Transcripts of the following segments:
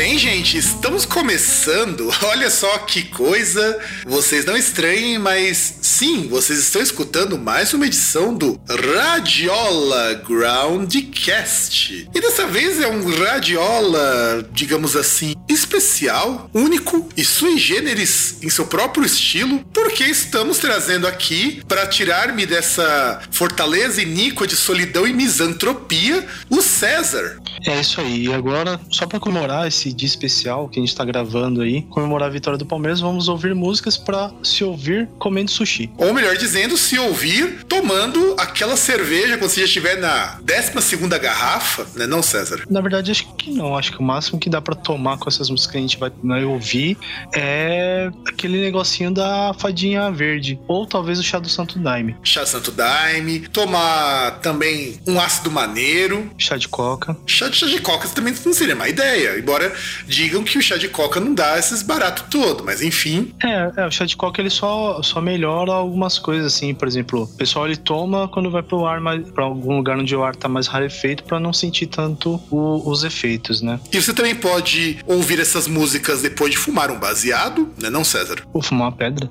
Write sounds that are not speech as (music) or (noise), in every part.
Bem, gente, estamos começando. (laughs) Olha só que coisa. Vocês não estranhem, mas sim, vocês estão escutando mais uma edição do Radiola Groundcast. E dessa vez é um Radiola, digamos assim, especial, único e sui generis em seu próprio estilo, porque estamos trazendo aqui para tirar-me dessa fortaleza iníqua de solidão e misantropia, o César. É isso aí. E agora, só para comemorar esse dia especial que a gente tá gravando aí, comemorar a vitória do Palmeiras, vamos ouvir músicas para se ouvir comendo sushi. Ou melhor dizendo, se ouvir tomando aquela cerveja quando você já estiver na 12 segunda garrafa, né, não, César? Na verdade, acho que não. Acho que o máximo que dá para tomar com essas músicas que a gente vai, vai ouvir é aquele negocinho da fadinha verde. Ou talvez o chá do Santo Daime. Chá do Santo Daime. Tomar também um ácido maneiro. Chá de coca. Chá de, chá de coca também não seria má ideia. Embora digam que o chá de coca não dá esses baratos todo, mas enfim. É, é, o chá de coca ele só, só melhora algumas coisas, assim. Por exemplo, o pessoal ele toma quando vai pro ar pra algum lugar onde o ar tá mais rarefeito para não sentir tanto o, os efeitos, né? E você também pode ouvir essas músicas depois de fumar um baseado, né, não, César? Ou fumar uma pedra.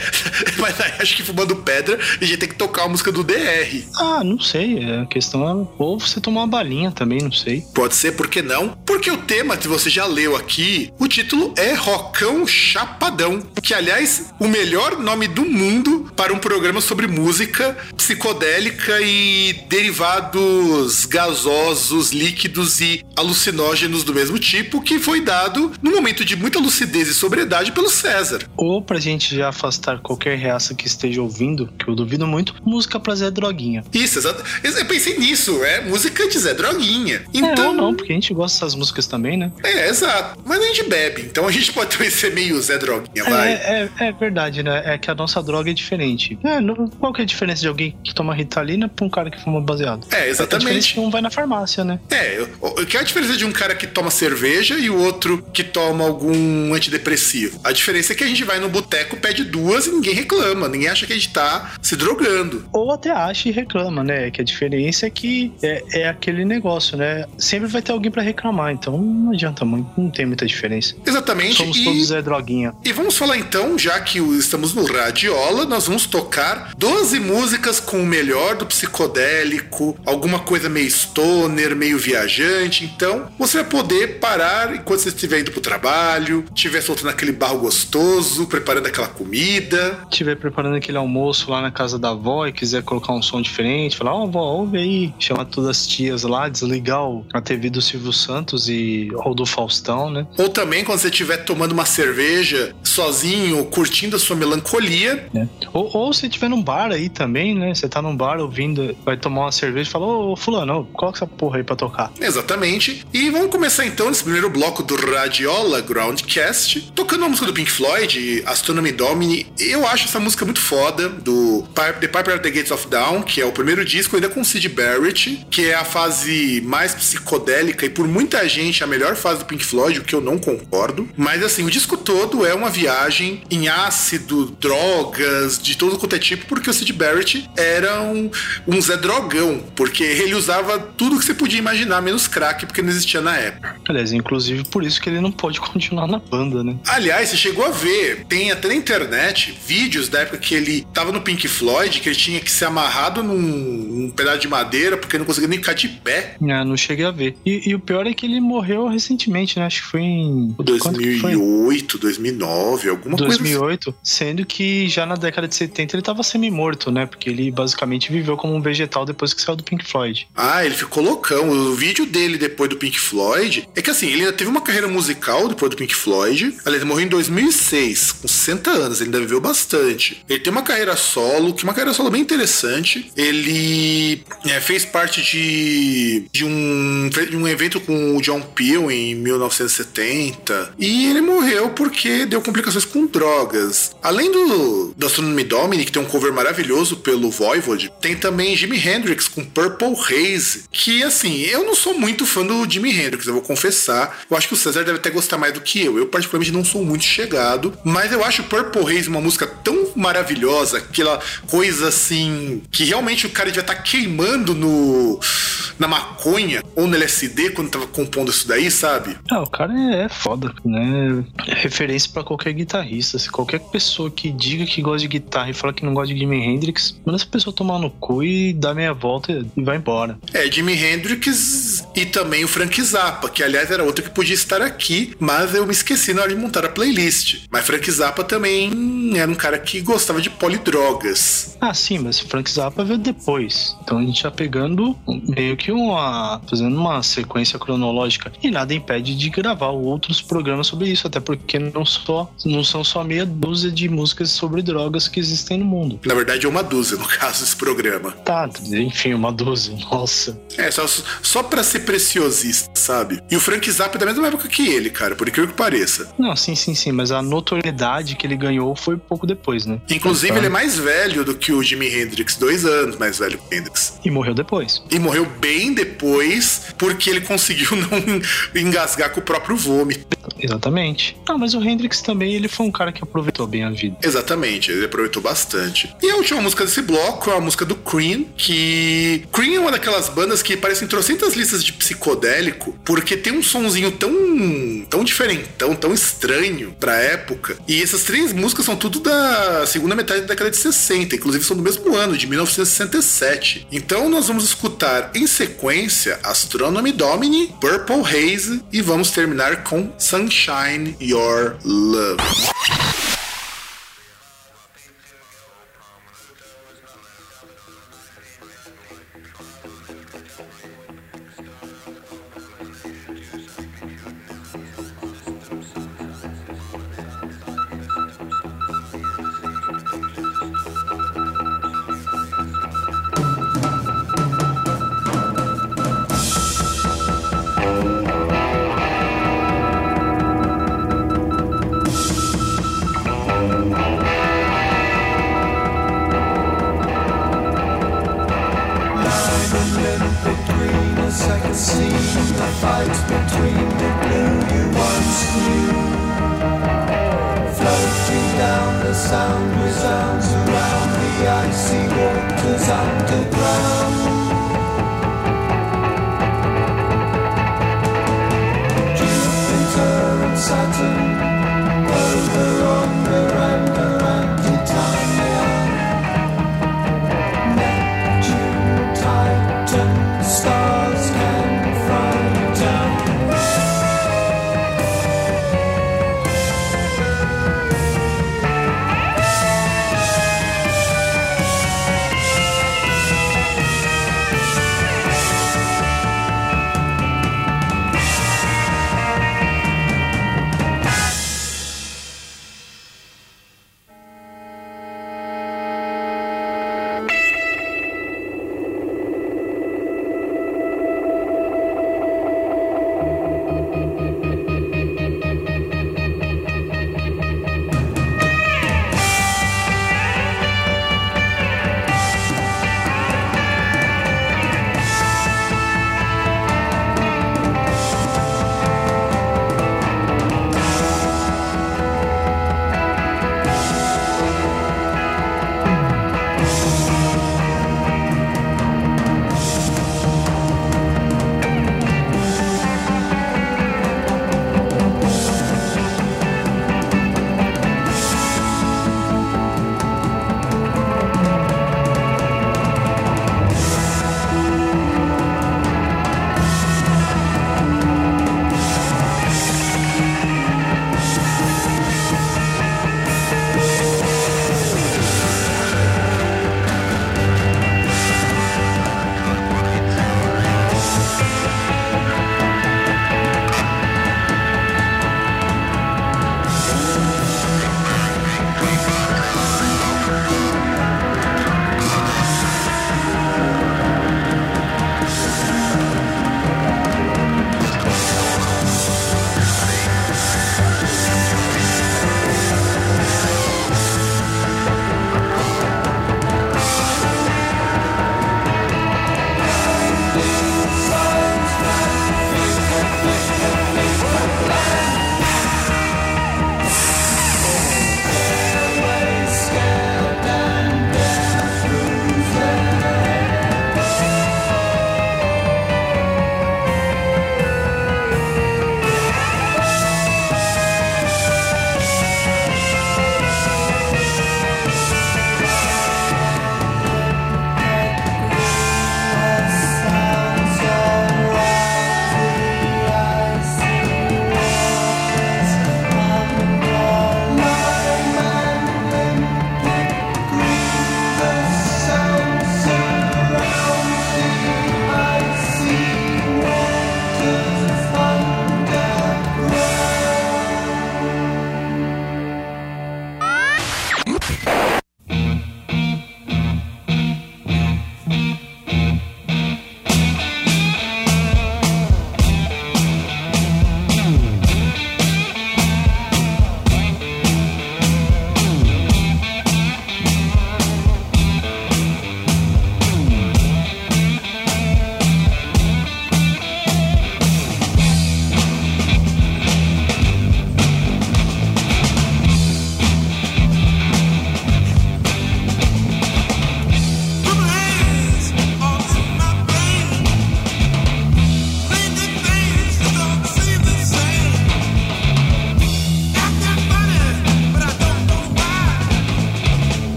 (laughs) mas aí, acho que fumando pedra a gente tem que tocar a música do DR. Ah, não sei. A questão é. Ou você tomar uma balinha também, não sei. Pode ser, por que não? Porque o tema que você já leu aqui, o título é Rocão Chapadão. Que, aliás, o melhor nome do mundo para um programa sobre música psicodélica e derivados gasosos, líquidos e alucinógenos do mesmo tipo, que foi dado no momento de muita lucidez e sobriedade pelo César. Ou pra gente já afastar qualquer reaça que esteja ouvindo, que eu duvido muito, música pra Zé Droguinha. Isso, exato. Eu pensei nisso, é música de Zé Droguinha. Então. É, não, porque a gente gosta dessas músicas também, né? É, exato. Mas a gente bebe, então a gente (laughs) pode também ser meio Zé Droguinha, vai. É, é, é verdade, né? É que a nossa droga é diferente. É, não, qual que é a diferença de alguém que toma Ritalina pra um cara que fuma baseado? É, exatamente. A diferença é um vai na farmácia, né? É, o que é a diferença de um cara que toma cerveja e o outro que toma algum antidepressivo? A diferença é que a gente vai no boteco, pede duas e ninguém reclama, ninguém acha que a gente tá se drogando. Ou até acha e reclama, né? Que a diferença é que é, é aquele negócio, né? Sempre vai ter alguém para reclamar, então não adianta muito, não tem muita diferença. Exatamente. Somos e, todos é droguinha. E vamos falar então, já que estamos no Radiola, nós vamos tocar 12 músicas com o melhor do psicodélico, alguma coisa meio stoner, meio viajante. Então, você vai poder parar enquanto você estiver indo pro trabalho, estiver soltando aquele barro gostoso, preparando aquela comida. Estiver preparando aquele almoço lá na casa da avó e quiser colocar um som diferente, falar, ó, oh, avó, ouve aí. Chama todas as tias lá, desligar a TV do Silvio Santos e ou do Faustão, né? Ou também quando você estiver tomando uma cerveja sozinho, curtindo a sua melancolia. É. Ou, ou se estiver num bar aí também, né? Você tá num bar ouvindo, vai tomar uma cerveja e fala, ô fulano, coloca essa porra aí pra tocar. Exatamente. E vamos começar então nesse primeiro bloco do Radiola Groundcast, tocando a música do Pink Floyd, Astronomy Domini. Eu acho essa música muito foda, do The Piper at the Gates of Dawn, que é o primeiro disco, ainda com Sid Barrett, que é a fase mais psicodélica e por muita gente a melhor fase do Pink Floyd, o que eu não concordo. Mas assim, o disco todo é uma viagem em ácido, drogas, de todo quanto é tipo, porque o Sid Barrett era um, um Zé Drogão, porque ele usava tudo que você podia imaginar, menos crack, porque não existia na época. Aliás, inclusive por isso que ele não pode (laughs) continuar na banda, né? Aliás, você chegou a ver, tem até na internet vídeos da época que ele tava no Pink Floyd, que ele tinha que ser amarrado num, num pedaço de madeira, porque não conseguia nem ficar de pé. Ah, não cheguei a ver. E, e, o pior é que ele morreu recentemente, né? Acho que foi em. 2008, 2009, alguma 2008, coisa 2008, assim. sendo que já na década de 70 ele tava semi-morto, né? Porque ele basicamente viveu como um vegetal depois que saiu do Pink Floyd. Ah, ele ficou loucão. O vídeo dele depois do Pink Floyd é que assim, ele ainda teve uma carreira musical depois do Pink Floyd. Aliás, ele morreu em 2006, com 60 anos, ele ainda viveu bastante. Ele tem uma carreira solo, que é uma carreira solo bem interessante. Ele é, fez parte de, de, um, um evento com o John Peel em 1970. E ele morreu porque deu complicações com drogas. Além do, do Astronomy Domini, que tem um cover maravilhoso pelo Voivod, tem também Jimi Hendrix com Purple Haze. Que assim, eu não sou muito fã do Jimi Hendrix, eu vou confessar. Eu acho que o César deve até gostar mais do que eu. Eu, particularmente, não sou muito chegado. Mas eu acho Purple Haze uma música tão maravilhosa, aquela coisa assim, que realmente o cara devia estar tá queimando no na maconha ou no LSD quando tava compondo isso daí, sabe? Ah, o cara é foda, né? É referência para qualquer guitarrista. Se qualquer pessoa que diga que gosta de guitarra e fala que não gosta de Jimi Hendrix, manda essa pessoa tomar no cu e dá meia volta e vai embora. É, Jimi Hendrix e também o Frank Zappa, que aliás era outro que podia estar aqui, mas eu me esqueci na hora de montar a playlist. Mas Frank Zappa também era um cara que gostava de polidrogas. Ah, sim, mas Frank Zappa veio depois. Então a gente tá pegando meio que uma. fazendo uma sequência cronológica. E nada impede de gravar outros programas sobre isso, até porque não, só, não são só meia dúzia de músicas sobre drogas que existem no mundo. Na verdade é uma dúzia, no (laughs) caso, esse programa. Tá, enfim, uma dúzia, nossa. É, só, só pra ser preciosista, sabe? E o Frank Zappa é da mesma época que ele, cara, por incrível que pareça. Não, sim, sim, sim, mas a notoriedade que ele ganhou foi pouco depois, né? Inclusive, então, ele é mais velho do que o Jimi Hendrix, dois anos mais velho que o Hendrix. E morreu depois. E morreu bem depois, porque ele conseguiu (laughs) não engasgar com o próprio vômito. Exatamente. Ah, mas o Hendrix também, ele foi um cara que aproveitou bem a vida. Exatamente, ele aproveitou bastante. E a última música desse bloco é a música do Cream, que... Cream é uma daquelas bandas que parecem trocentas listas de psicodélico, porque tem um sonzinho tão, tão diferentão, tão estranho pra época. E essas três músicas são tudo da segunda metade da década de 60, inclusive são do mesmo ano, de 1967. Então nós vamos escutar em sequência Astronomy Domini, Purple Haze e vamos terminar com Sunshine Your Love.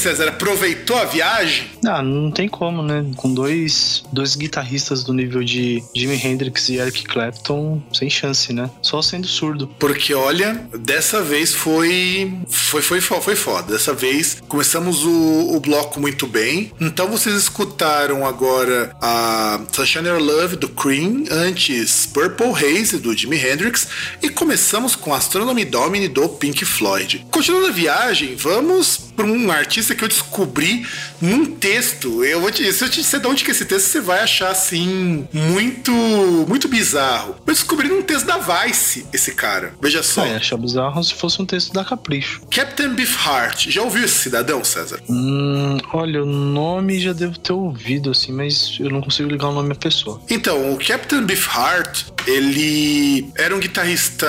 César, aproveitou a viagem? Ah, não tem como, né? Com dois, dois guitarristas do nível de Jimi Hendrix e Eric Clapton, sem chance, né? Só sendo surdo. Porque, olha, dessa vez foi. Foi, foi, foi foda. Dessa vez começamos o, o bloco muito bem. Então vocês escutaram agora a Sunshine Your Love do Cream, antes Purple Haze do Jimi Hendrix e começamos com Astronomy Domini do Pink Floyd. Continuando a viagem, vamos para um artista que eu descobri num texto. Eu vou te, se eu te disser de onde que é esse texto, você vai achar assim muito muito bizarro. Eu descobri num texto da Vice esse cara. Veja só. É, achar bizarro se fosse um texto da Capricho. Captain Beefheart. Já ouviu esse cidadão, César? Hum, olha, o nome já devo ter ouvido assim, mas eu não consigo ligar o nome à pessoa. Então, o Captain Beefheart, ele era um guitarrista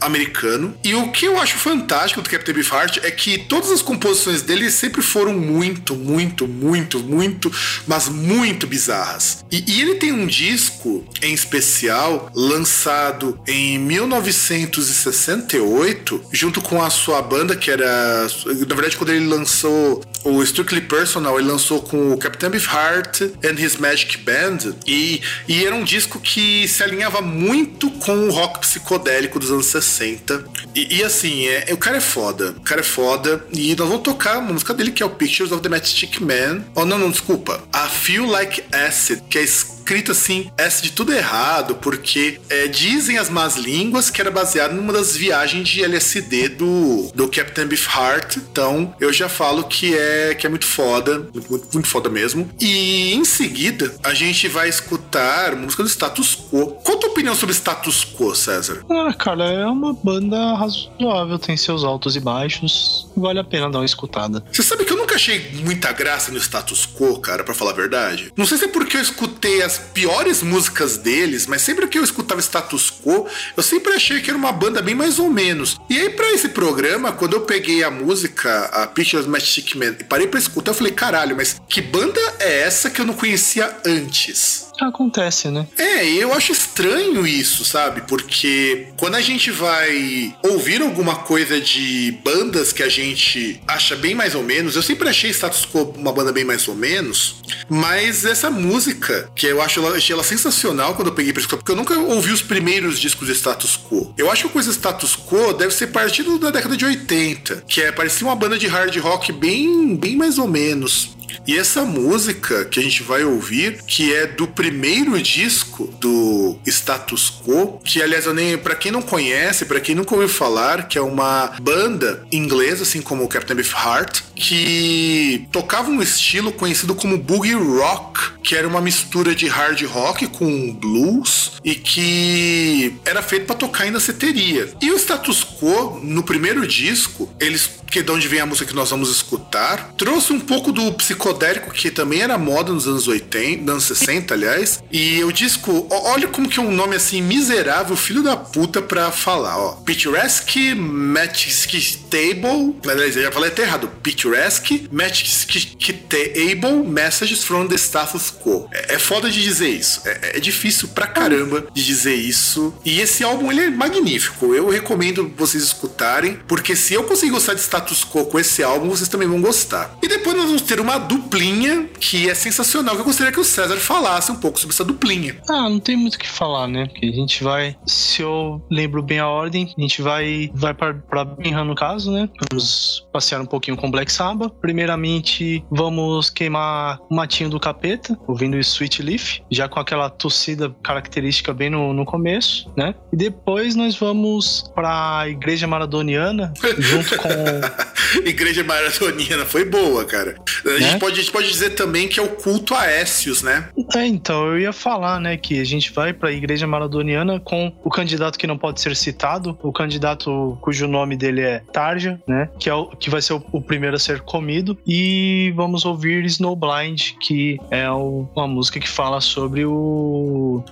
americano e o que eu acho fantástico do Captain Beefheart é que todas as composições dele sempre foram muito, muito, muito, muito, mas muito bizarras. E, e ele tem um disco em especial lançado em 1968, junto com a sua banda, que era. Na verdade, quando ele lançou o Strictly Personal, ele lançou com o Captain Beefheart and His Magic Band. E, e era um disco que se alinhava muito com o rock psicodélico dos anos 60. E, e assim, é, o cara é foda. O cara é foda. E nós vamos tocar uma música dele que é o Pictures of the Matchstick Man. Oh, não, não, desculpa. A Feel Like Acid, que é escrito assim, S de tudo errado, porque é, dizem as más línguas que era baseado numa das viagens de LSD do, do Captain Beefheart. Então, eu já falo que é, que é muito foda, muito, muito, muito foda mesmo. E em seguida, a gente vai escutar música do Status Quo. Qual a tua opinião sobre Status Quo, César? Ah, cara, é uma banda razoável, tem seus altos e baixos, vale a pena dar uma escutada. Você sabe que eu nunca achei muita graça no Status Quo, cara, para falar a verdade? Não sei se é porque eu escutei as piores músicas deles, mas sempre que eu escutava Status Quo, eu sempre achei que era uma banda bem mais ou menos. E aí, para esse programa, quando eu peguei a música, a Pictures Magic Man, e parei pra escutar, eu falei, caralho, mas que banda é essa que eu não conhecia antes? Acontece, né? É, eu acho estranho isso, sabe? Porque quando a gente vai ouvir alguma coisa de bandas que a gente acha bem mais ou menos, eu sempre achei Status Quo uma banda bem mais ou menos, mas essa música, que eu acho ela, achei ela sensacional quando eu peguei pra escutar, porque eu nunca ouvi os primeiros discos de Status Quo. Eu acho que a coisa Status Quo deve ser partido da década de 80, que é parecia uma banda de hard rock bem, bem mais ou menos. E essa música que a gente vai ouvir, que é do primeiro disco do Status Quo, que aliás eu nem para quem não conhece, para quem nunca ouviu falar, que é uma banda inglesa assim como o Captain Beefheart, que tocava um estilo conhecido como boogie rock, que era uma mistura de hard rock com blues e que era feito para tocar em danceteria. E o Status Quo no primeiro disco, eles que é de onde vem a música que nós vamos escutar, trouxe um pouco do psicodélico que também era moda nos anos 80, anos 60, aliás. E o disco, olha como que é um nome assim miserável, filho da puta pra falar, ó. Picturesque Magic Table, aliás, eu já falei até errado. Picturesque Magic Table Messages from the Status Quo. É, é foda de dizer isso. É, é difícil pra caramba de dizer isso. E esse álbum ele é magnífico. Eu recomendo vocês escutarem, porque se eu conseguir gostar de status quo com esse álbum, vocês também vão gostar. E depois nós vamos ter uma duplinha que é sensacional, que eu gostaria que o César falasse um pouco sobre essa duplinha. Ah, não tem muito o que falar, né? Porque a gente vai, se eu lembro bem a ordem, a gente vai, vai para Birmingham no caso, né? Vamos passear um pouquinho com Black Sabbath. Primeiramente, vamos queimar o matinho do capeta, ouvindo Sweet Leaf, já com aquela tossida característica bem no, no começo, né? E depois nós vamos para a Igreja Maradoniana, junto com (laughs) Igreja Maratoniana foi boa, cara. A, né? gente pode, a gente pode dizer também que é o culto a Écios, né? É, então, eu ia falar, né, que a gente vai para a Igreja Maradoniana com o candidato que não pode ser citado, o candidato cujo nome dele é Tarja, né, que, é o, que vai ser o, o primeiro a ser comido, e vamos ouvir Snowblind, que é o, uma música que fala sobre o.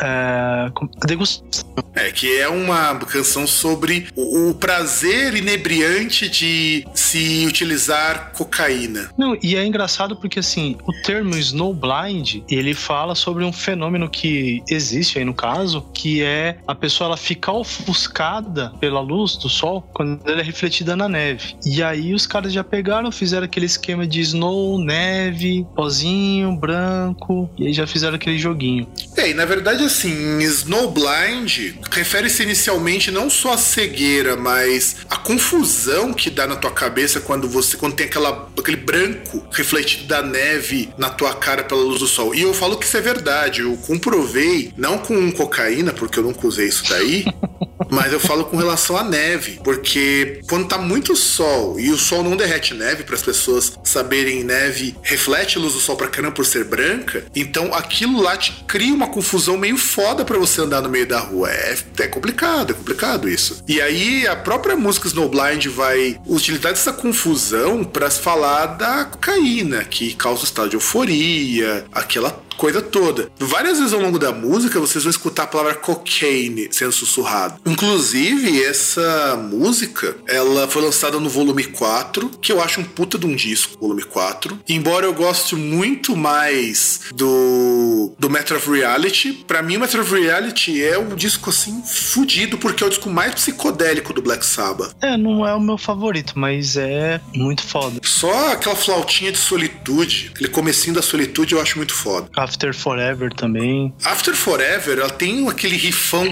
É, degustação É, que é uma canção sobre o, o prazer inebriante de se utilizar cocaína. Não, e é engraçado porque assim, o termo snowblind, ele fala sobre um fenômeno que existe aí no caso, que é a pessoa ela ficar ofuscada pela luz do sol quando ela é refletida na neve. E aí os caras já pegaram, fizeram aquele esquema de snow, neve, pozinho, branco, e aí já fizeram aquele joguinho. É, e na verdade assim, snowblind refere-se inicialmente não só à cegueira, mas a confusão que dá na tua cabeça quando você quando tem aquela, aquele branco refletido da neve na tua cara pela luz do sol. E eu falo que isso é verdade, eu comprovei, não com cocaína, porque eu nunca usei isso daí, (laughs) mas eu falo com relação à neve, porque quando tá muito sol e o sol não derrete neve para as pessoas saberem neve reflete a luz do sol para caramba por ser branca, então aquilo lá te cria uma confusão meio foda para você andar no meio da rua. É, é complicado, é complicado isso. E aí a própria música Snowblind vai utilizar essa confusão para falar da cocaína, que causa o estado de euforia, aquela coisa toda. Várias vezes ao longo da música vocês vão escutar a palavra cocaine sendo sussurrado. Inclusive, essa música, ela foi lançada no volume 4, que eu acho um puta de um disco, volume 4. Embora eu goste muito mais do do Matter of Reality, para mim o Matter of Reality é um disco assim fudido porque é o disco mais psicodélico do Black Sabbath. É, não é o meu favorito, mas é muito foda. Só aquela flautinha de solitude, aquele comecinho da solitude eu acho muito foda. After Forever também. After Forever, ela tem aquele rifão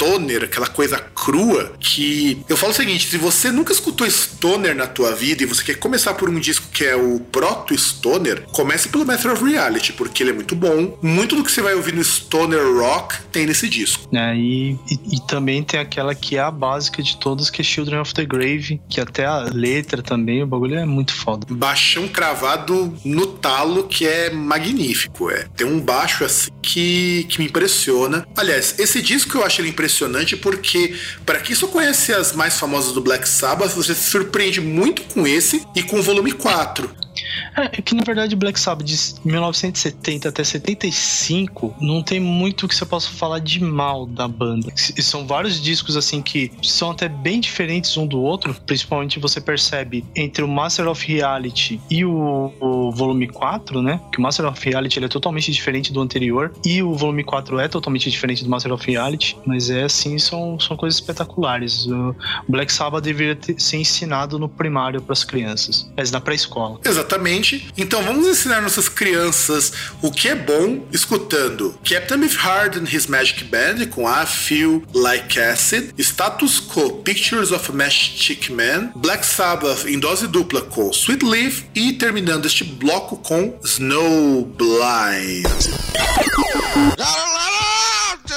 stoner, aquela coisa crua, que eu falo o seguinte: se você nunca escutou stoner na tua vida e você quer começar por um disco que é o proto stoner, comece pelo Matter of Reality, porque ele é muito bom. Muito do que você vai ouvir no stoner rock tem nesse disco. É, e, e, e também tem aquela que é a básica de todas, que é Children of the Grave, que até a letra também, o bagulho é muito foda. Baixão cravado no talo, que é magnífico. É. Tem um baixo assim que, que me impressiona. Aliás, esse disco eu acho ele impressionante porque, para quem só conhece as mais famosas do Black Sabbath, você se surpreende muito com esse e com o volume 4. É, é que na verdade Black Sabbath de 1970 até 75 não tem muito que você possa falar de mal da banda. E são vários discos assim que são até bem diferentes um do outro, principalmente você percebe entre o Master of Reality e o, o volume 4, né? Que o Master of Reality é totalmente diferente do anterior e o volume 4 é totalmente diferente do Master of Reality, mas é assim, são, são coisas espetaculares. O Black Sabbath deveria ter, ser ensinado no primário para as crianças, mas na pré-escola. Exatamente. Então vamos ensinar nossas crianças o que é bom escutando Captain Beefheart and His Magic Band com I Feel Like Acid, Status Quo Pictures of a Magic Man, Black Sabbath em dose dupla com Sweet Leaf e terminando este bloco com Snow Blind.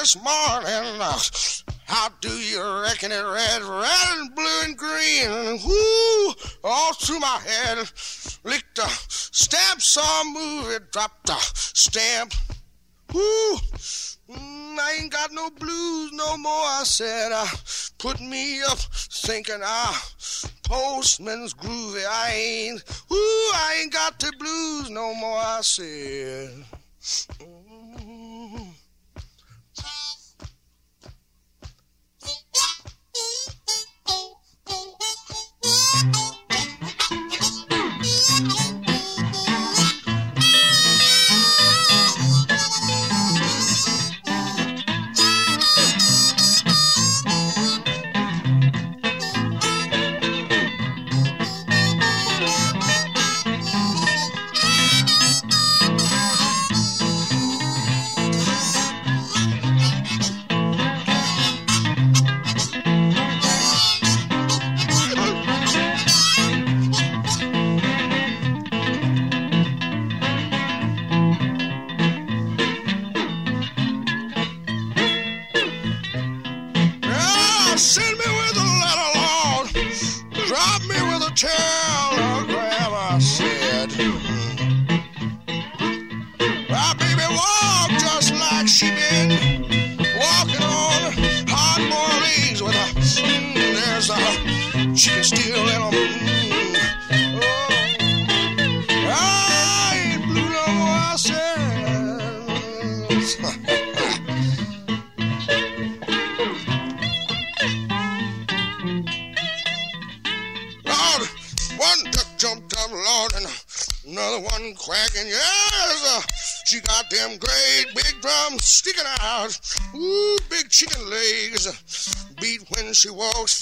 This morning. How do you reckon it red, red and blue and green? Whoo, all through my head. Licked a stamp, saw a movie, dropped a stamp. Whoo, mm, I ain't got no blues no more. I said, uh, put me up thinking, ah, postman's groovy. I ain't, whoo, I ain't got the blues no more. I said.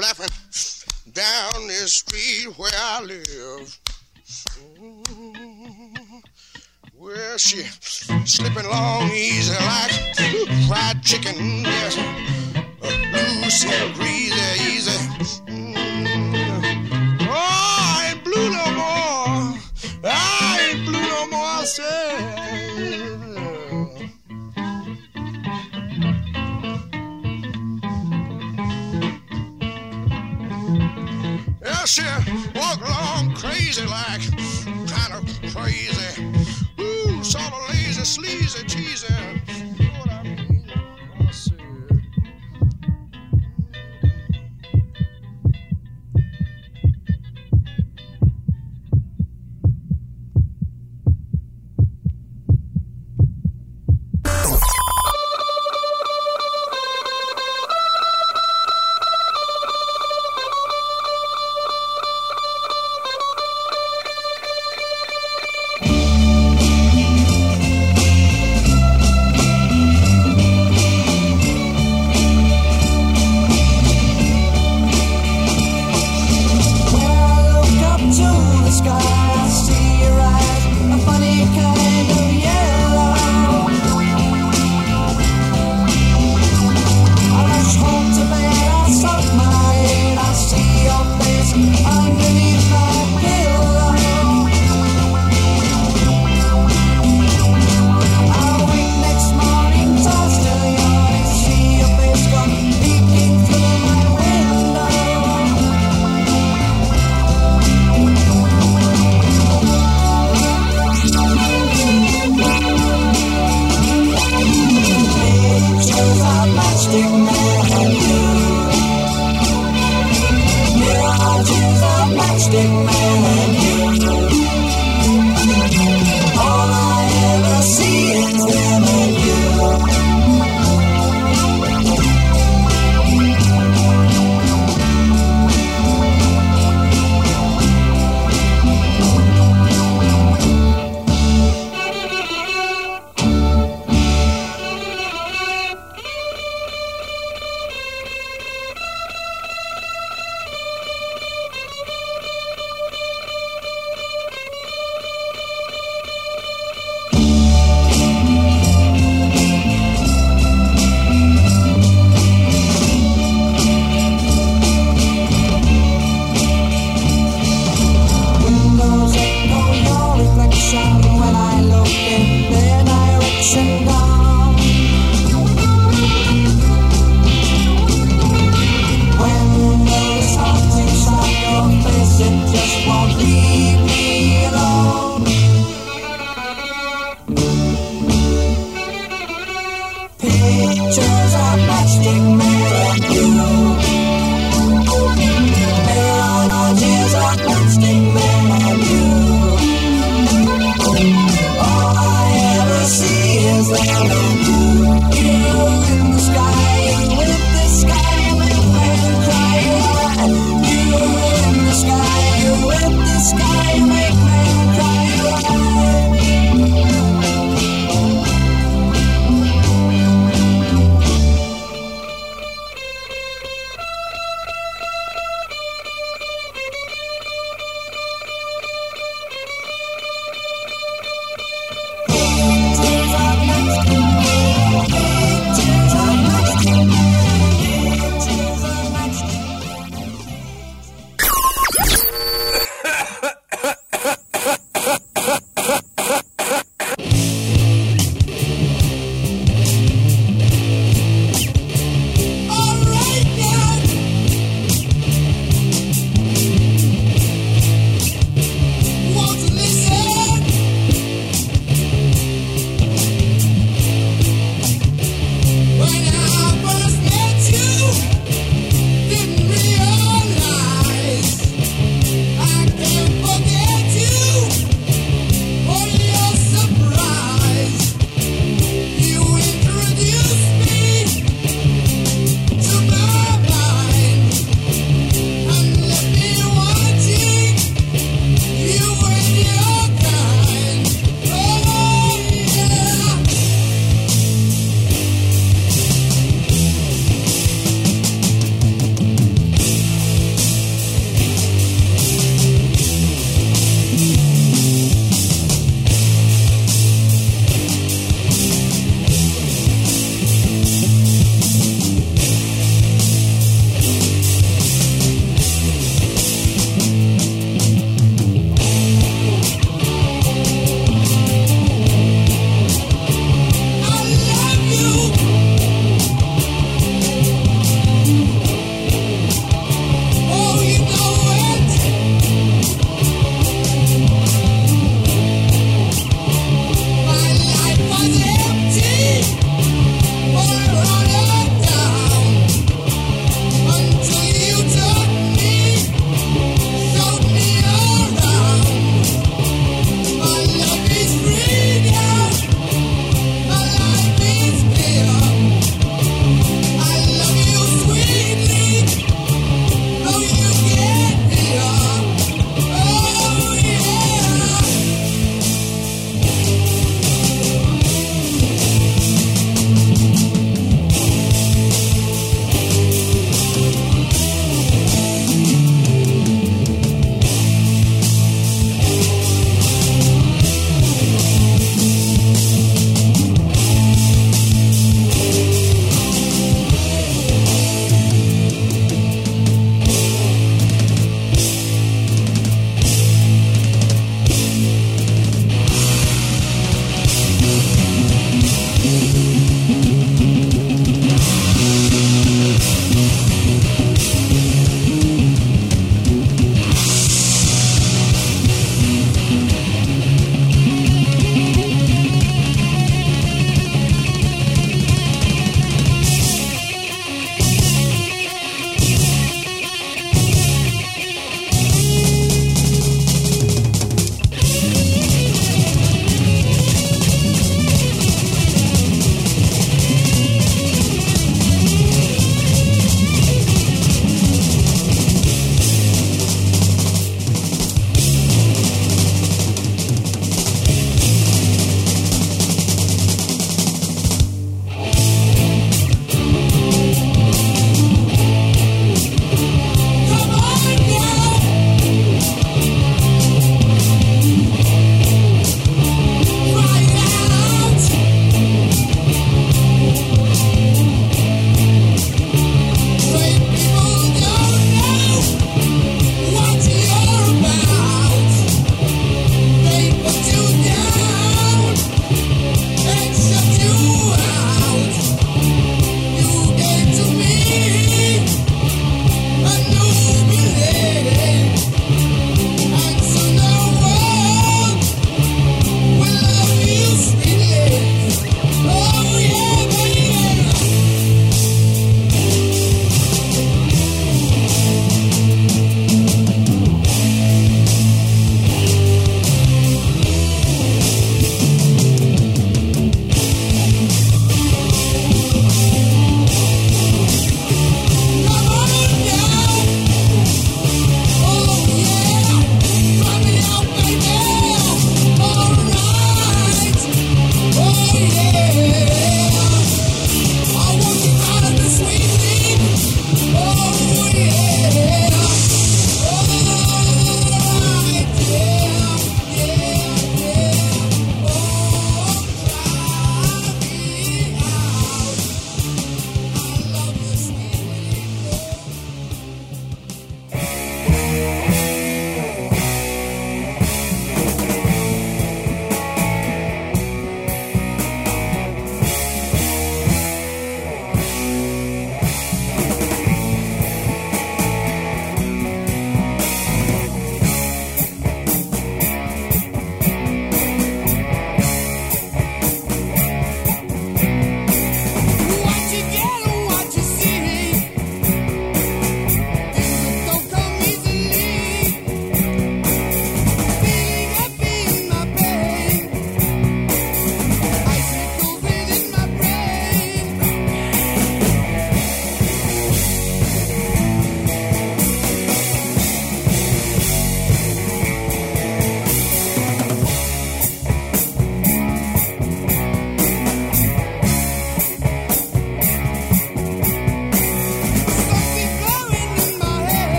flapping down this street where I live. Ooh, well, she slipping along easy like fried chicken. Yes, loose and greasy, easy. Mm. Oh, I ain't blue no more. I ain't blue no more. I say. She walk along crazy like, kind of crazy. Ooh, sort of lazy, sleazy, cheesy.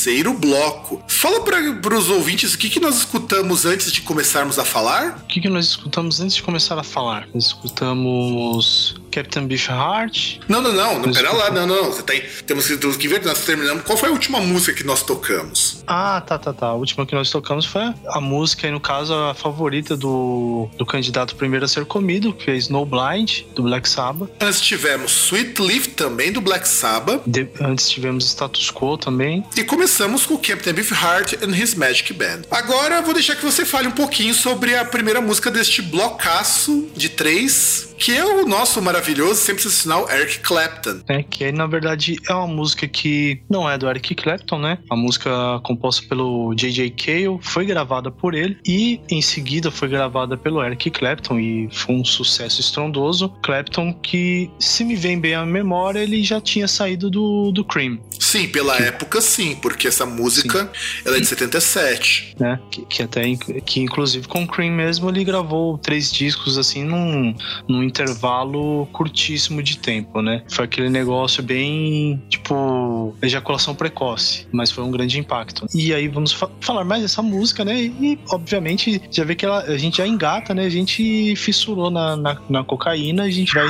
Terceiro bloco. Fala para os ouvintes o que, que nós escutamos antes de começarmos a falar? O que, que nós escutamos antes de começar a falar? Nós escutamos Captain Beefheart. Não, não, não, não pera lá, não, não. Você tem, temos que ver, nós terminamos. Qual foi a última música que nós tocamos? Ah, tá, tá, tá. A última que nós tocamos foi a música, e no caso, a favorita do, do candidato primeiro a ser comido, que é Snowblind, do Black Sabbath. Antes tivemos Sweet Leaf, também do Black Sabbath. De, antes tivemos Status Quo também. E começamos com Captain Beefheart and His Magic Band. Agora vou deixar que você fale um pouquinho sobre a primeira música deste blocaço de três que é o nosso maravilhoso, sempre sensacional Eric Clapton. É, que na verdade é uma música que não é do Eric Clapton, né? A música composta pelo J.J. Cale foi gravada por ele e em seguida foi gravada pelo Eric Clapton e foi um sucesso estrondoso. Clapton que, se me vem bem a memória, ele já tinha saído do, do Cream. Sim, pela que... época sim, porque essa música ela é de 77. Né? Que, que até que inclusive com o Cream mesmo ele gravou três discos assim num, num intervalo curtíssimo de tempo, né? Foi aquele negócio bem, tipo, ejaculação precoce, mas foi um grande impacto. E aí vamos fa falar mais dessa música, né? E, obviamente, já vê que ela, a gente já engata, né? A gente fissurou na, na, na cocaína, a gente vai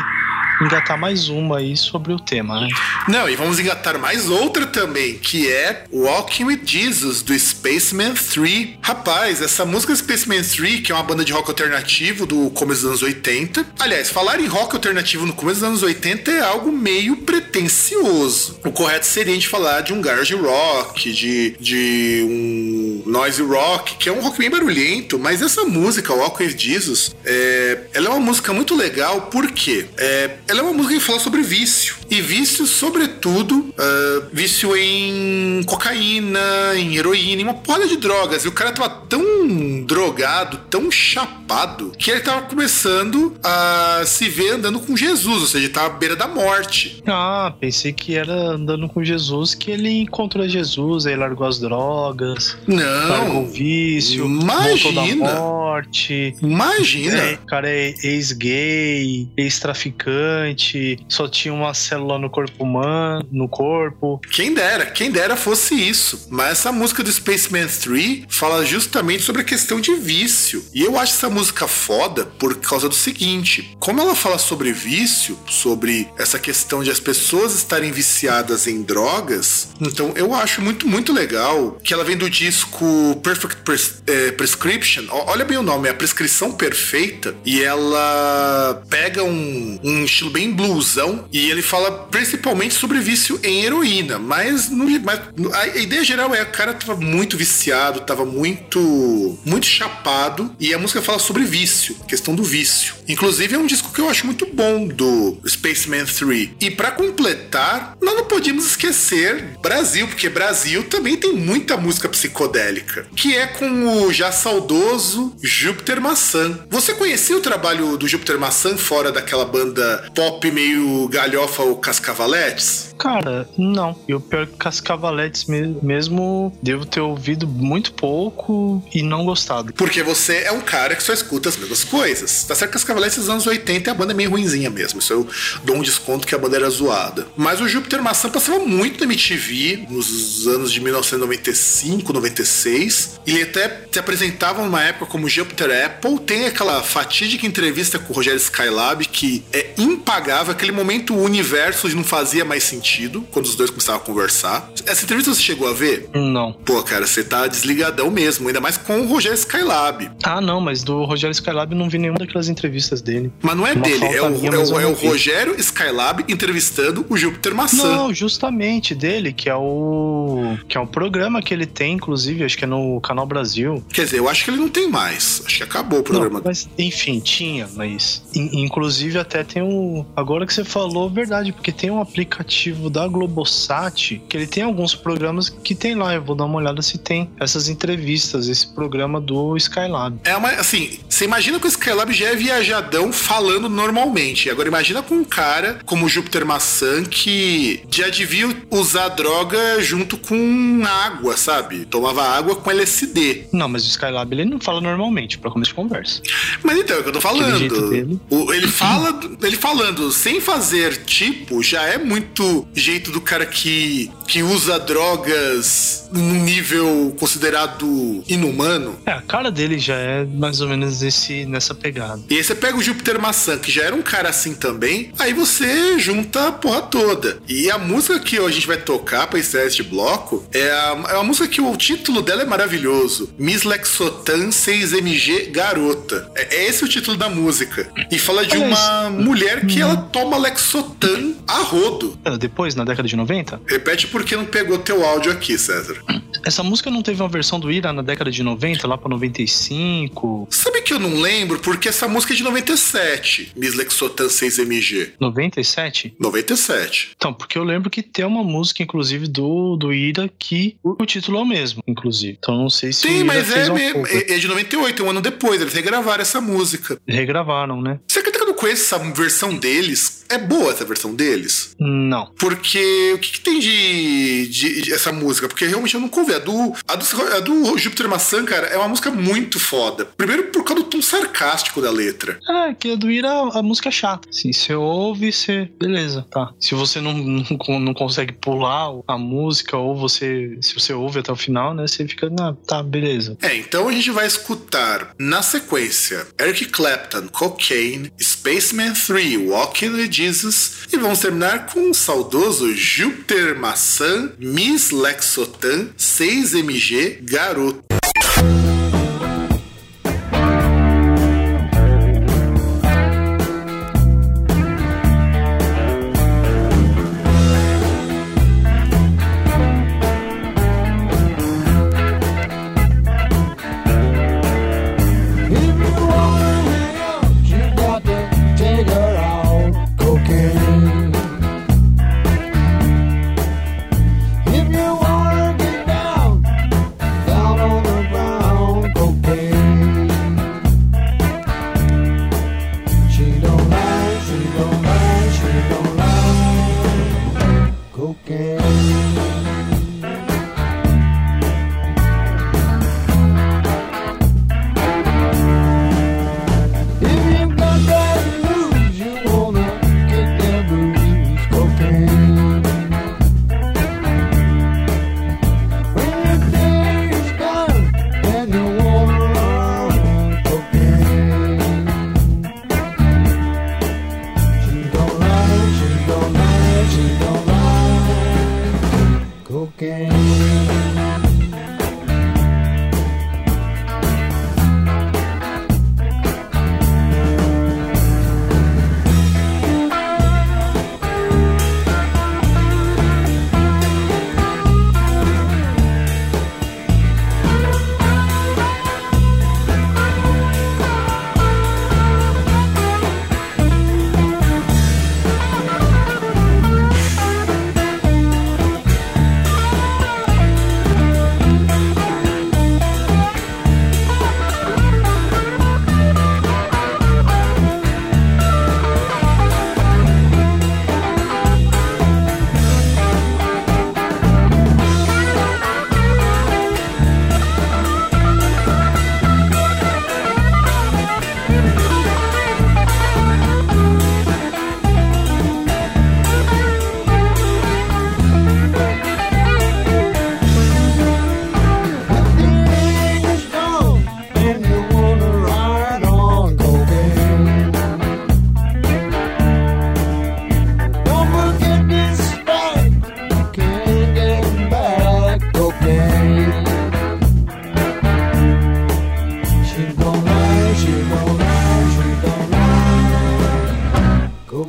engatar mais uma aí sobre o tema, né? Não, e vamos engatar mais outra também, que é Walking with Jesus, do Spaceman 3. Rapaz, essa música Spaceman 3, que é uma banda de rock alternativo do começo dos anos 80. Aliás, falar em rock alternativo no começo dos anos 80 é algo meio pretencioso. O correto seria a gente falar de um garage rock, de, de um noise rock, que é um rock bem barulhento, mas essa música, Walking with Jesus, é, ela é uma música muito legal porque é, ela é uma música que fala sobre vício. E vício, sobretudo, uh, vício em cocaína, em heroína, em uma porra de drogas. E o cara tava tão drogado, tão chapado, que ele tava começando a se ver andando com Jesus, ou seja, ele tava à beira da morte. Ah, pensei que era andando com Jesus que ele encontrou Jesus, aí largou as drogas. Não. Largou o vício, imagina. da morte. Imagina. É, o cara é ex-gay, ex-traficante, só tinha uma célula no corpo humano, no corpo. Quem dera, quem dera fosse isso. Mas essa música do Spaceman 3 fala justamente sobre a questão de vício. E eu acho essa música foda por causa do seguinte: como ela fala sobre vício, sobre essa questão de as pessoas estarem viciadas em drogas, então eu acho muito, muito legal que ela vem do disco Perfect Pres é, Prescription. Olha bem o nome, é a prescrição perfeita. E ela pega um, um estilo bem bluesão e ele fala principalmente sobre vício em heroína. Mas, no, mas a ideia geral é o cara tava muito viciado, tava muito, muito chapado. E a música fala sobre vício, questão do vício. Inclusive é um disco que eu acho muito bom do Spaceman 3. E para completar, nós não podíamos esquecer Brasil, porque Brasil também tem muita música psicodélica, que é com o já saudoso Júpiter Maçã. Você conhecia o trabalho do Júpiter Maçã fora daquela banda pop meio galhofa ou Cascavaletes? Cara, não. E o pior é que Cascavaletes mesmo devo ter ouvido muito pouco e não gostado. Porque você é um cara que só escuta as mesmas coisas. Tá certo que Cascavaletes dos anos 80 a banda é meio ruinzinha mesmo. Isso eu dou um desconto que a banda era zoada. Mas o Júpiter Maçã passava muito na MTV nos anos de 1995, 96. Ele até se apresentava numa época como Júpiter Apple. Tem aquela fatídica entrevista com o Rogério Skylab que é impagável. Aquele momento o universo não fazia mais sentido quando os dois começavam a conversar. Essa entrevista você chegou a ver? Não. Pô, cara, você tá desligadão mesmo. Ainda mais com o Rogério Skylab. Ah, não, mas do Rogério Skylab não vi nenhuma daquelas entrevistas dele. Mas não é Uma dele, é o, minha, é, o, é o Rogério Skylab entrevistando o Júpiter Maçã. Não, justamente dele, que é o. que é um programa que ele tem, inclusive, acho que é no Canal Brasil. Quer dizer, eu acho que ele não tem mais. Acho que acabou o programa. Não, mas, enfim, tinha, mas. In, inclusive, até tem um. Agora que você falou, verdade, porque tem um aplicativo da Globosat que ele tem alguns programas que tem lá. Eu vou dar uma olhada se tem essas entrevistas, esse programa do Skylab. É uma. Assim, você imagina que o Skylab já é viajadão falando normalmente. Agora imagina com um cara como o Júpiter Maçã que já devia usar droga junto com água, sabe? Tomava água com LSD. Não, mas o Skylab ele não fala normalmente para começo de conversa. Mas então, é o que eu tô falando. O, ele fala, ele falando sem fazer tipo, já é muito jeito do cara que que usa drogas num nível considerado inumano. É, a cara dele já é mais ou menos esse, nessa pegada. E aí você pega o Júpiter Maçã, que já era um cara assim também, aí você junta a porra toda. E a música que a gente vai tocar pra estrear este bloco é, a, é uma música que o título dela é maravilhoso. Miss Lexotan 6MG Garota. É, é, esse o título da música. E fala de uma mulher que ela toma Lexotan a rodo. Depois, na década de 90? Repete por que não pegou teu áudio aqui, César. Essa música não teve uma versão do Ira na década de 90, lá pra 95? Sabe que eu não lembro? Porque essa música é de 97, Miss Lexotan 6MG. 97? 97. Então, porque eu lembro que tem uma música, inclusive, do, do Ira que o, o título é o mesmo, inclusive. Então não sei se Sim, mas é, é, é, de 98, um ano depois. Eles regravaram essa música. Regravaram, né? Você conheço essa versão deles? É boa essa versão deles? Não. Porque o que, que tem de, de, de, essa música? Porque realmente eu nunca ouvi. A do, a do, a do Júpiter Maçã, cara, é uma música muito foda. Primeiro por causa do tom sarcástico da letra. É, que a do Ira, a música é chata. Assim, você ouve, você. Beleza, tá. Se você não, não, não consegue pular a música, ou você. Se você ouve até o final, né? Você fica. Ah, tá, beleza. É, então a gente vai escutar na sequência Eric Clapton, Cocaine, Spaceman 3, Walking with Jesus e vamos terminar com o saudoso Júpiter Maçã, Miss Lexotan, 6MG, Garoto.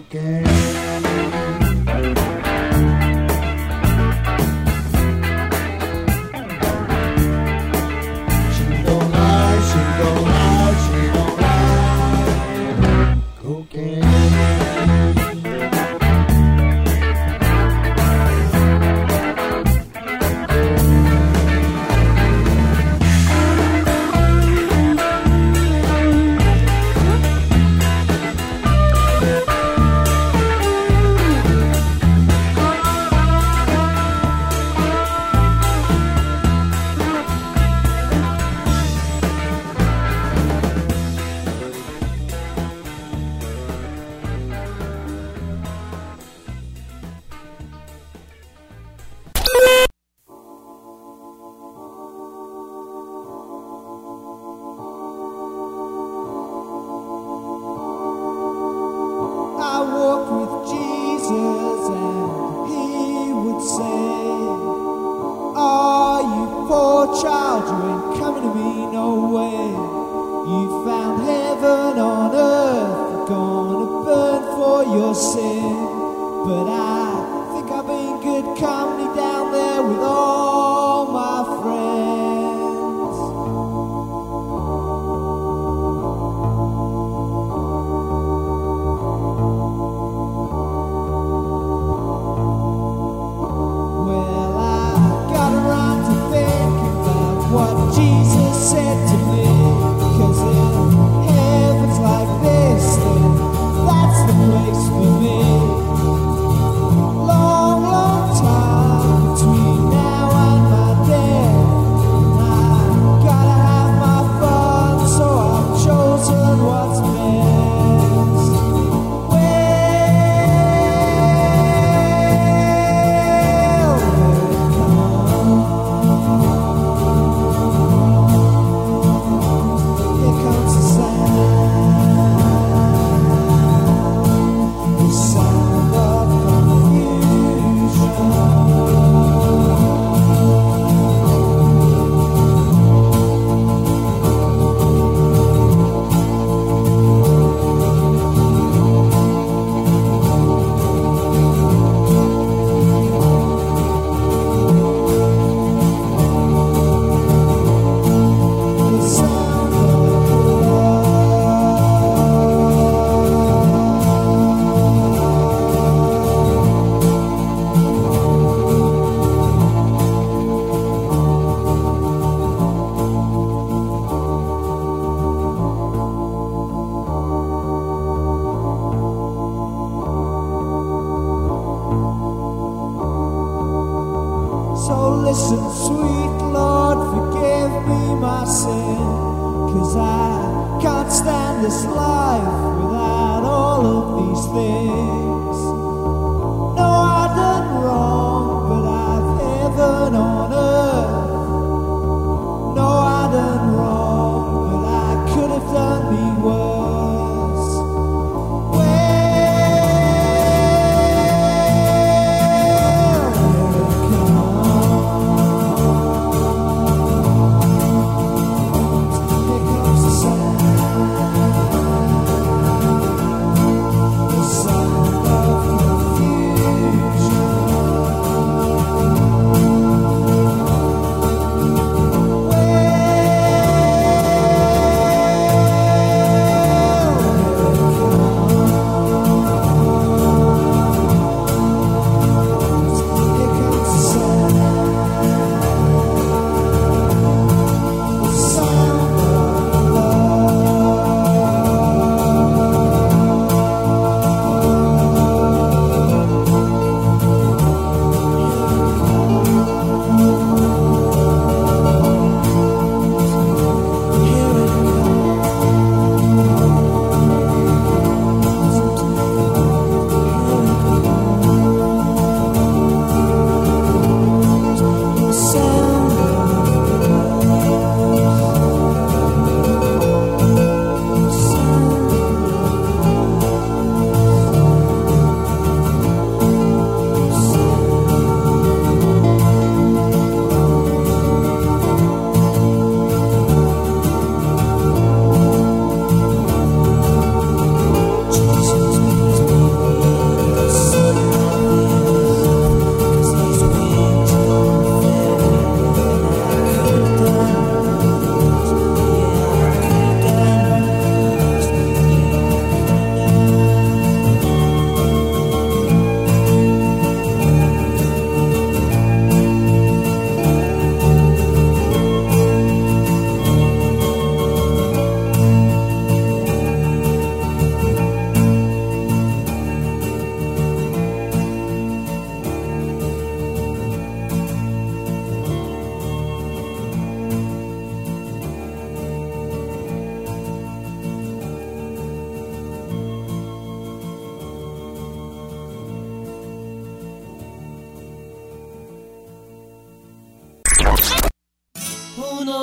Okay.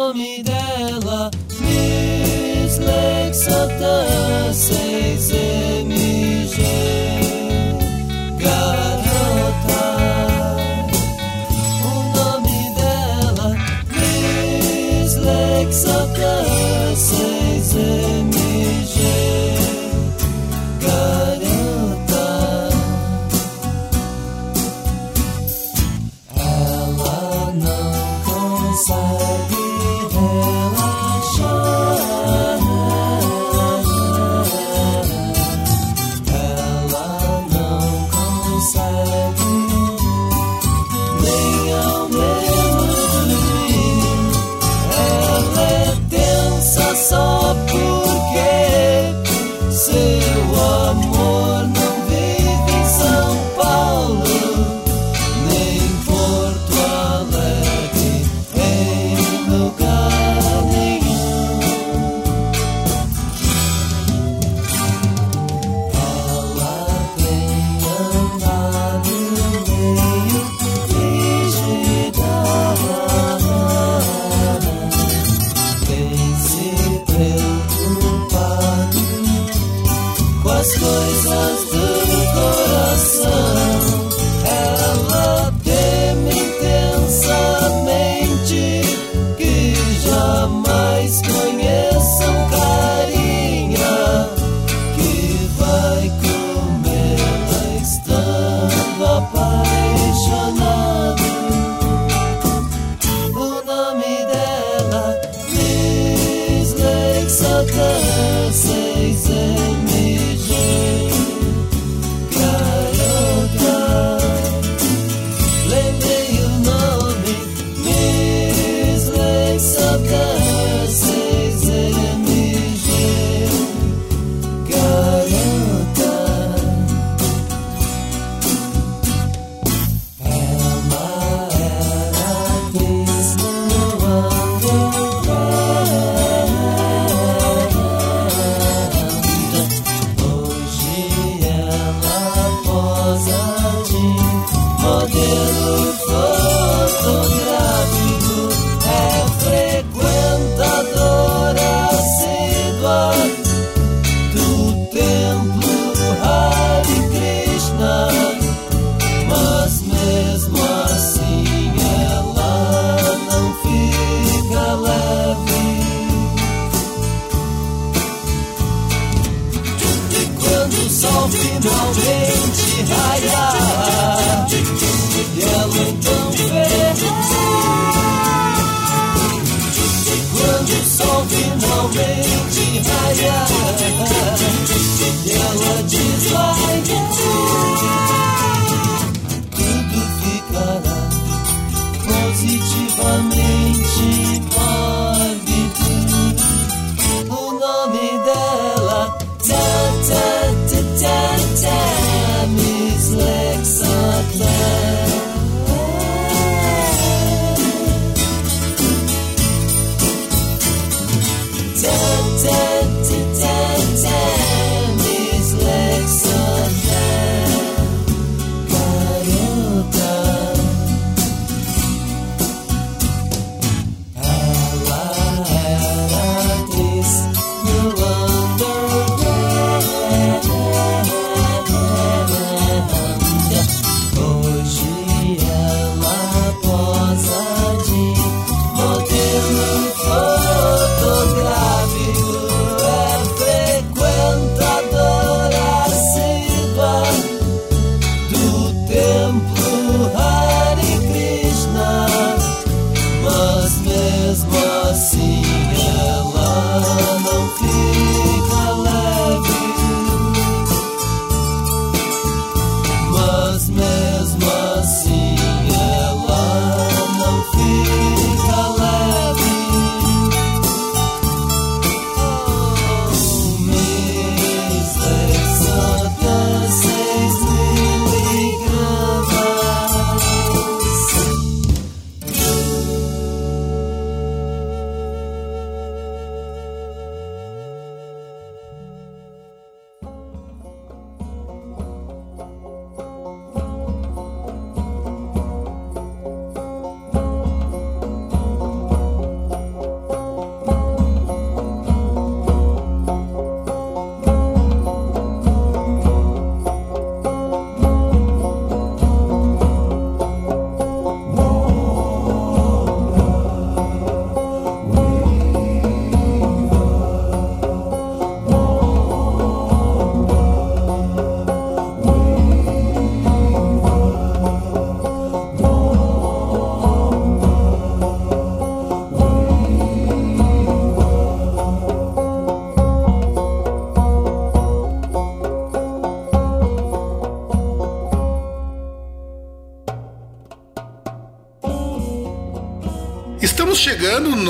O nome dela,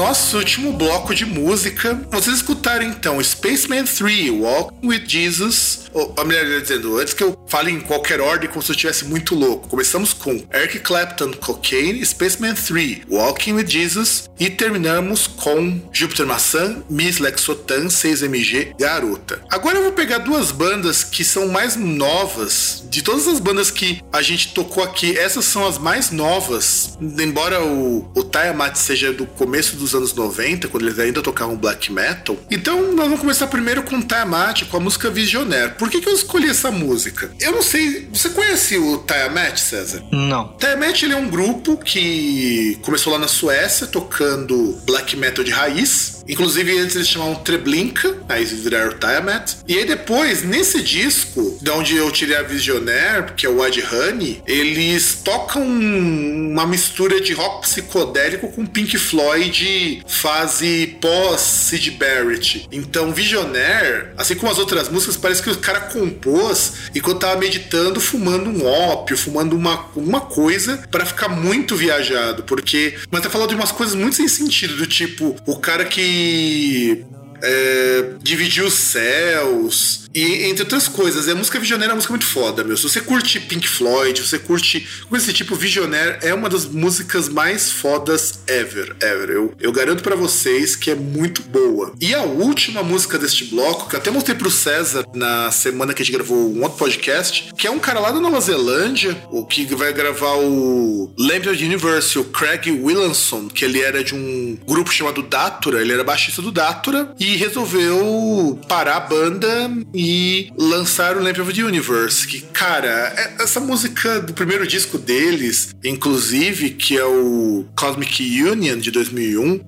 nosso último bloco de música. Vocês escutaram então Spaceman 3, Walking with Jesus. Ou, a melhor dizendo, antes que eu fale em qualquer ordem como se eu estivesse muito louco. Começamos com Eric Clapton, Cocaine, Spaceman 3, Walking with Jesus. E terminamos com Júpiter Maçã, Miss Lexotan, 6MG, Garota. Agora eu vou pegar duas bandas que são mais novas. De todas as bandas que a gente tocou aqui, essas são as mais novas. Embora o, o Tiamat seja do começo dos anos 90, quando eles ainda tocavam black metal. Então nós vamos começar primeiro com Tiamat, com a música Visionaire. Por que, que eu escolhi essa música? Eu não sei. Você conhece o Tiamat, César? Não. Tiamat ele é um grupo que começou lá na Suécia tocando black metal de raiz. Inclusive antes eles chamavam Treblinka, aí eles viraram Tiamat. E aí depois, nesse disco, de onde eu tirei a Visionaire, que é o Wide Honey, eles tocam uma mistura de rock psicodélico com Pink Floyd fase pós Sid Barrett. Então Visionaire, assim como as outras músicas, parece que o cara compôs enquanto tava meditando, fumando um ópio, fumando uma, uma coisa para ficar muito viajado, porque mas tá falando de umas coisas muito sem sentido, do tipo, o cara que é, dividiu os céus e entre outras coisas. A música Visionaire é uma música muito foda, meu. Se você curte Pink Floyd, se você curte desse tipo, Visionaire é uma das músicas mais fodas ever, ever. Eu, eu garanto para vocês que é muito boa. E a última música deste bloco, que até mostrei pro César na semana que a gente gravou um outro podcast, que é um cara lá da Nova Zelândia, o que vai gravar o the Universe, o Craig Williamson, que ele era de um grupo chamado Datura, ele era baixista do Datura e resolveu parar a banda e lançar o Lamp of the Universe. Que, cara, é- essa música do primeiro disco deles, inclusive, que é o Cosmic Union de 2001,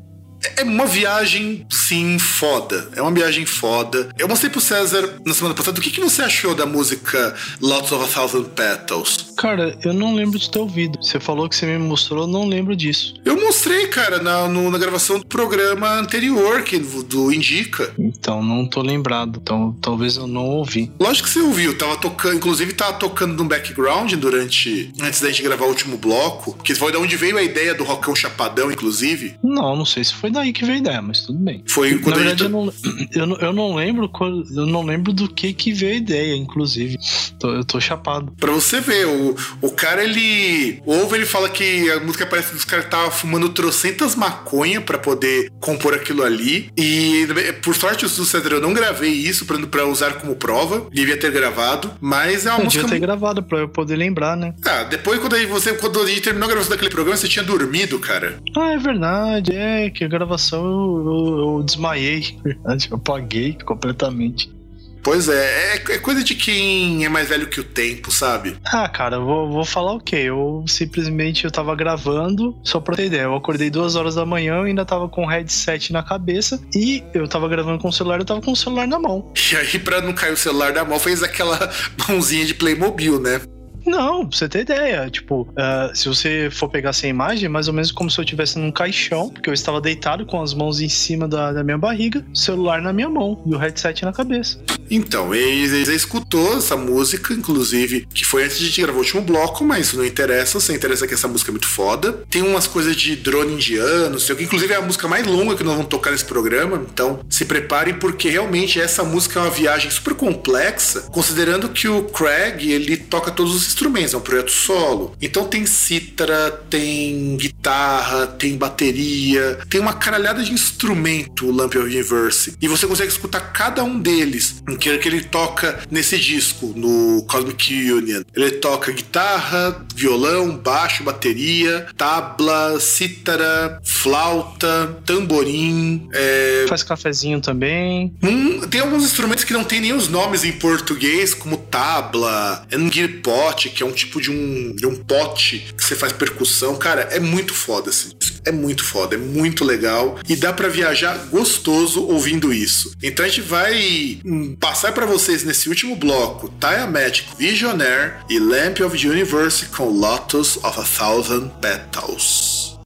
é uma viagem, sim, foda. É uma viagem foda. Eu mostrei pro César na semana passada o que, que você achou da música Lots of a Thousand Petals. Cara, eu não lembro de ter ouvido. Você falou que você me mostrou, eu não lembro disso. Eu mostrei, cara, na, no- na gravação do programa anterior, que, do Indica. Então não tô lembrado. Então talvez eu não ouvi. Lógico que você ouviu, tava tocando, inclusive tava tocando no background durante. Antes da gente gravar o último bloco. Que foi de onde veio a ideia do Rockão Chapadão, inclusive. Não, não sei se foi daí que veio a ideia, mas tudo bem. Foi Na quando a verdade, gente. eu não, (clears throat) eu, não, eu não lembro quando- eu não lembro do que que veio a ideia, inclusive. Tô- eu tô chapado. Pra você ver, o, o cara ele. Ouve, ele fala que a música parece que os caras estavam fumando trocentas maconha pra poder compor aquilo ali. E por sorte do Cedro, eu não gravei isso pra, pra usar como prova. Devia ter gravado. Mas é uma Eu música. devia ter gravado pra eu poder lembrar, né? Ah, depois quando aí você quando a gente terminou a gravação daquele programa, você tinha dormido, cara. Ah, é verdade, é que a gravação eu, eu, eu desmaiei, (laughs) eu apaguei completamente. Pois é, é, é coisa de quem é mais velho que o tempo, sabe? Ah, cara, eu vou, vou falar o quê? Eu simplesmente eu tava gravando, só pra ter ideia, eu acordei duas horas da manhã, eu ainda tava com o headset na cabeça e eu tava gravando com o celular, eu tava com o celular na mão. E aí, pra não cair o celular da mão, fez aquela (laughs) mãozinha de Playmobil, né? Não, pra você ter ideia, tipo, ah, se você for pegar essa imagem, é mais ou menos como se eu estivesse num caixão, porque eu estava deitado com as mãos em cima da, da minha barriga, celular na minha mão e o headset na cabeça. Então, ele ele escutou essa música, inclusive, que foi antes de gente gravar o último bloco, mas isso não interessa. Só interessa que essa música é muito foda. Tem umas coisas de drone indiano, sei o que. Inclusive é a música mais longa que nós vamos tocar nesse programa. Então, se preparem, porque realmente essa música é uma viagem super complexa, considerando que o Craig, ele toca todos os instrumentos, é um projeto solo. Então tem cítara, tem guitarra, tem bateria, tem uma caralhada de instrumento, o Lamp of Universe. E você consegue escutar cada um deles, que é que ele toca nesse disco, no Cosmic Union. Ele toca guitarra, violão, baixo, bateria, tabla, cítara, flauta, tamborim, é, Faz cafezinho também. Hum, tem alguns instrumentos que não tem nem os nomes em português, como tabla, que é um tipo de um, de um pote que você faz percussão. Cara, é muito foda esse disco. É muito foda, é muito legal. E dá pra viajar gostoso ouvindo isso. Então a gente vai hum, passar pra vocês nesse último bloco Tiamat Visionaire e Lamp of the Universe com Lotus of a Thousand Petals.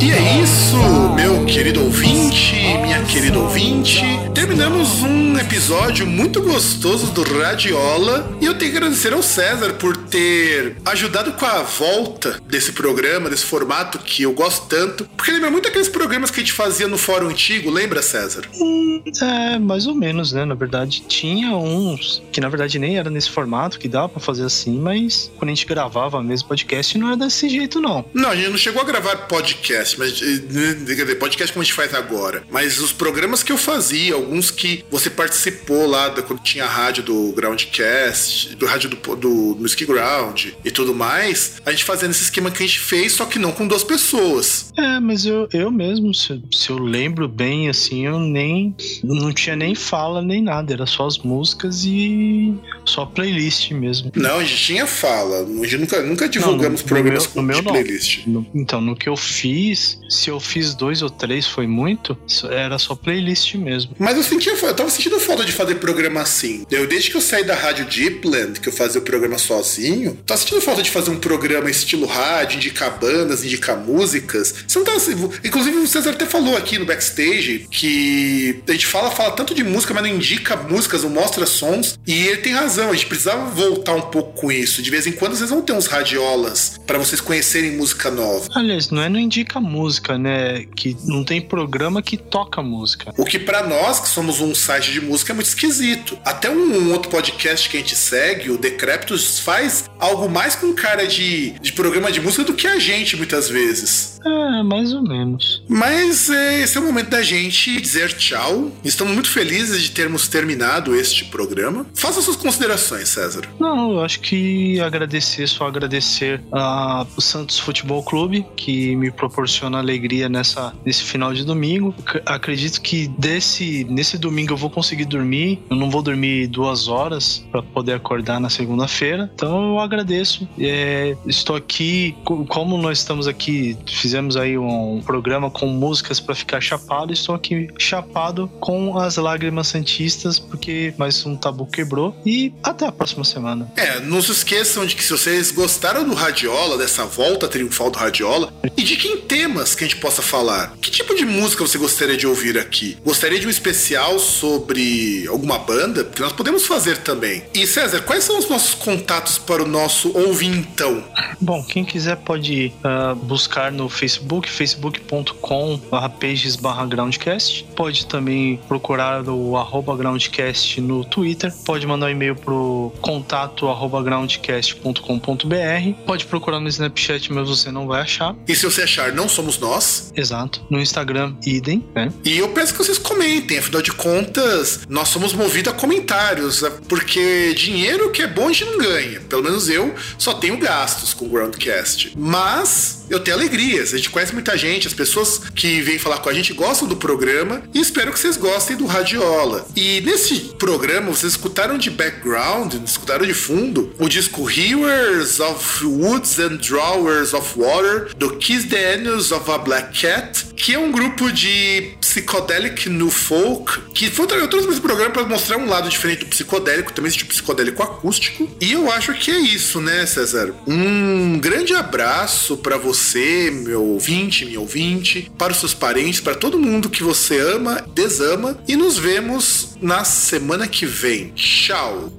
E é isso, meu querido ouvinte, minha querida ouvinte. Terminamos um episódio muito gostoso do Radiola e eu tenho que agradecer ao César por ter ajudado com a volta desse programa, desse formato que eu gosto tanto. Porque lembra muito aqueles programas que a gente fazia no fórum antigo, lembra, César? Hum, é, mais ou menos, né? Na verdade, tinha uns que na verdade nem era nesse formato, que dava pra fazer assim, mas quando a gente gravava mesmo podcast, não era desse jeito, não. Não, a gente não chegou a gravar podcast, mas eh, quer dizer, podcast como a gente faz agora. Mas os programas que eu fazia, alguns que você participou lá da, quando tinha a rádio do Groundcast, do rádio do, do Music Ground e tudo mais, a gente fazia nesse esquema que a gente fez, só que não com duas pessoas. É, mas eu, eu mesmo, se, se eu lembro bem, assim, eu nem. Não tinha nem fala nem nada, era só as músicas e só playlist mesmo. Não, a gente tinha fala. A gente nunca, nunca divulgamos no programas meu- com no meu não. playlist. No- então, no que eu fiz, se eu fiz dois ou três foi muito, era só playlist mesmo. Mas eu sentia, eu tava sentindo falta de fazer programa assim. Eu, desde que eu saí da rádio Deepland, que eu fazia o programa sozinho, tava sentindo falta de fazer um programa estilo rádio, indicar bandas, indicar músicas. Você não tava. Inclusive, o César até falou aqui no backstage que a gente fala, fala tanto de música, mas não indica músicas, não mostra sons. E ele tem razão, a gente precisava voltar um pouco com isso. De vez em quando vocês vão ter uns radiolas pra vocês conhecerem música nova. Aliás, não é não indica música, né? Que não tem programa que toca música. O que pra nós, que somos um site de música, é muito esquisito. Até um, outro podcast que a gente segue, o Decreptus, faz algo mais com cara de, de programa de música do que a gente, muitas vezes. É, mais ou menos. Mas é, esse é o momento da gente dizer tchau. Estamos muito felizes de termos terminado este programa. Faça suas considerações, César. Não, eu acho que agradecer, só agradecer ao Santos Futebol Clube, que me proporciona alegria nessa, nesse final de domingo. Acredito que desse, nesse domingo eu vou conseguir dormir. Eu não vou dormir duas horas para poder acordar na segunda-feira. Então eu agradeço. É, estou aqui, co- como nós estamos aqui, fizemos aí um programa com músicas para ficar chapado. Estou aqui chapado com as lágrimas santistas, porque mais um tabu quebrou. E até a próxima semana. É, não se esqueçam de que se vocês gostaram do Radiola, dessa volta triunfal do Radiola, e de que em temas que a gente possa falar. Que tipo de música você gostaria de ouvir aqui? Gostaria de um especial sobre alguma banda? Que nós podemos fazer também. E César, quais são os nossos contatos para o nosso ouvintão? Bom, quem quiser pode ah, buscar no Facebook, facebook.com pages groundcast. Pode também procurar o arroba groundcast no Twitter. Pode mandar um e-mail pro contato arroba groundcast.com.br. Pode procurar no Snapchat, mas você não vai achar. E se você achar, não somos nós. Exato. No Instagram, idem, né? E eu peço que vocês comentem, afinal de contas, nós somos movidos a comentários, né? porque dinheiro que é bom a gente não ganha. Pelo menos eu só tenho gastos com o Groundcast. Mas eu tenho alegrias, a gente conhece muita gente, as pessoas que vêm falar com a gente gostam do programa e espero que vocês gostem do Radiola. E nesse programa vocês escutaram de background, escutaram de fundo o disco Hewers of Woods and Drawers of Water do Kiss the Anus of a Black Cat, que é um grupo de psicodélico new folk, que foi eu trouxe esse programa para mostrar um lado diferente do psicodélico, também existe o psicodélico acústico. E eu acho que é isso, né, César? Um grande abraço para você, meu ouvinte, minha ouvinte, para os seus parentes, para todo mundo que você ama, desama. E nos vemos na semana que vem. Tchau!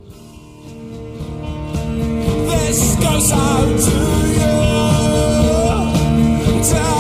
This goes out to you.